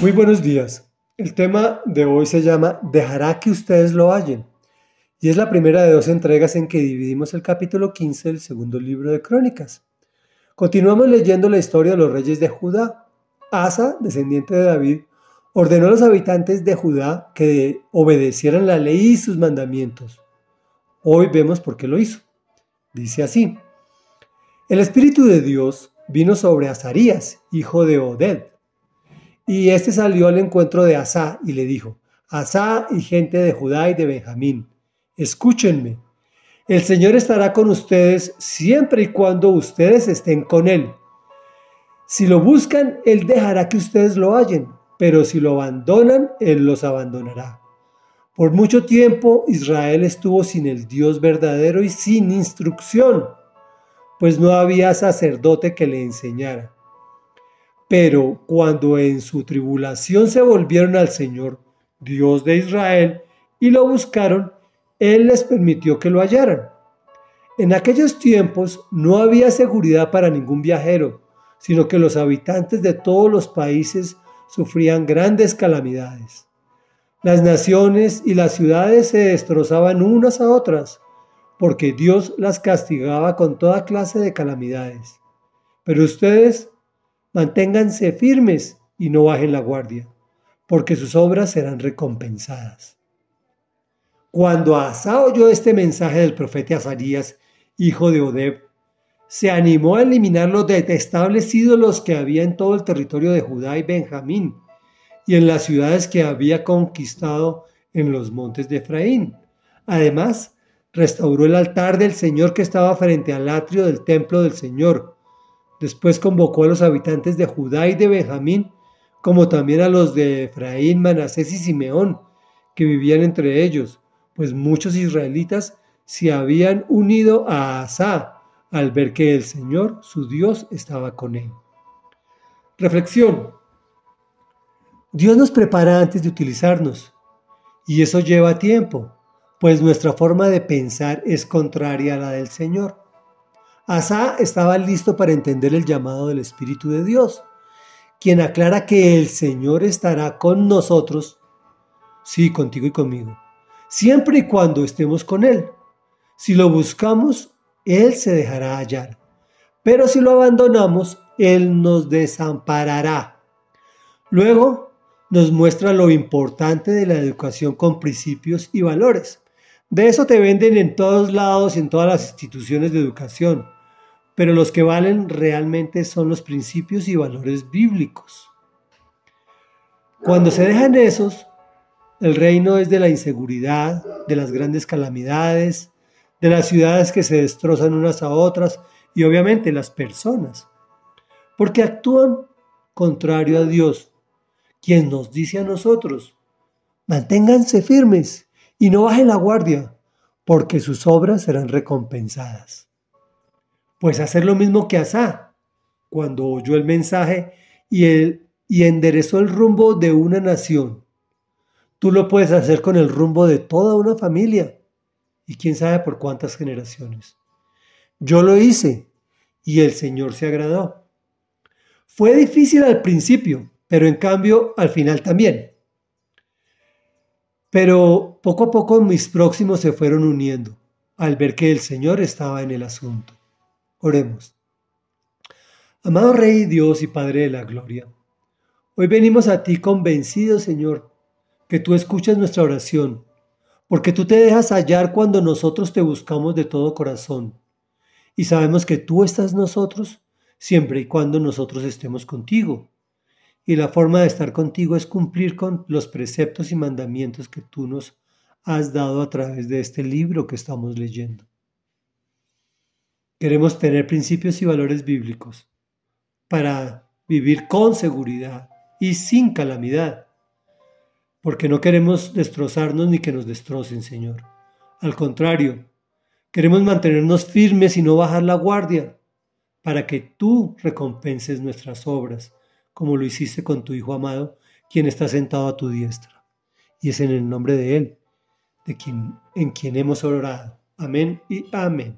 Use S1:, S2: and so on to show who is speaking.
S1: Muy buenos días. El tema de hoy se llama Dejará que ustedes lo hallen. Y es la primera de dos entregas en que dividimos el capítulo 15 del segundo libro de Crónicas. Continuamos leyendo la historia de los reyes de Judá. Asa, descendiente de David, ordenó a los habitantes de Judá que obedecieran la ley y sus mandamientos. Hoy vemos por qué lo hizo. Dice así: El Espíritu de Dios vino sobre Azarías, hijo de Oded y este salió al encuentro de Asá y le dijo, Asá y gente de Judá y de Benjamín, escúchenme. El Señor estará con ustedes siempre y cuando ustedes estén con Él. Si lo buscan, Él dejará que ustedes lo hallen, pero si lo abandonan, Él los abandonará. Por mucho tiempo Israel estuvo sin el Dios verdadero y sin instrucción, pues no había sacerdote que le enseñara. Pero cuando en su tribulación se volvieron al Señor, Dios de Israel, y lo buscaron, Él les permitió que lo hallaran. En aquellos tiempos no había seguridad para ningún viajero, sino que los habitantes de todos los países sufrían grandes calamidades. Las naciones y las ciudades se destrozaban unas a otras, porque Dios las castigaba con toda clase de calamidades. Pero ustedes Manténganse firmes y no bajen la guardia, porque sus obras serán recompensadas. Cuando Asa oyó este mensaje del profeta Azarías, hijo de Odeb, se animó a eliminar los detestables ídolos que había en todo el territorio de Judá y Benjamín y en las ciudades que había conquistado en los montes de Efraín. Además, restauró el altar del Señor que estaba frente al atrio del templo del Señor, Después convocó a los habitantes de Judá y de Benjamín, como también a los de Efraín, Manasés y Simeón, que vivían entre ellos, pues muchos israelitas se habían unido a Asa al ver que el Señor, su Dios, estaba con él. Reflexión. Dios nos prepara antes de utilizarnos, y eso lleva tiempo, pues nuestra forma de pensar es contraria a la del Señor. Asa estaba listo para entender el llamado del Espíritu de Dios, quien aclara que el Señor estará con nosotros, sí, contigo y conmigo, siempre y cuando estemos con Él. Si lo buscamos, Él se dejará hallar, pero si lo abandonamos, Él nos desamparará. Luego nos muestra lo importante de la educación con principios y valores. De eso te venden en todos lados en todas las instituciones de educación pero los que valen realmente son los principios y valores bíblicos. Cuando se dejan esos, el reino es de la inseguridad, de las grandes calamidades, de las ciudades que se destrozan unas a otras y obviamente las personas, porque actúan contrario a Dios, quien nos dice a nosotros, manténganse firmes y no bajen la guardia, porque sus obras serán recompensadas. Pues hacer lo mismo que Asa, cuando oyó el mensaje y, y enderezó el rumbo de una nación. Tú lo puedes hacer con el rumbo de toda una familia y quién sabe por cuántas generaciones. Yo lo hice y el Señor se agradó. Fue difícil al principio, pero en cambio al final también. Pero poco a poco mis próximos se fueron uniendo al ver que el Señor estaba en el asunto. Oremos. Amado Rey Dios y Padre de la Gloria, hoy venimos a ti convencidos, Señor, que tú escuchas nuestra oración, porque tú te dejas hallar cuando nosotros te buscamos de todo corazón, y sabemos que tú estás nosotros siempre y cuando nosotros estemos contigo. Y la forma de estar contigo es cumplir con los preceptos y mandamientos que tú nos has dado a través de este libro que estamos leyendo. Queremos tener principios y valores bíblicos para vivir con seguridad y sin calamidad, porque no queremos destrozarnos ni que nos destrocen, Señor. Al contrario, queremos mantenernos firmes y no bajar la guardia, para que tú recompenses nuestras obras, como lo hiciste con tu Hijo amado, quien está sentado a tu diestra. Y es en el nombre de Él, de quien, en quien hemos orado. Amén y amén.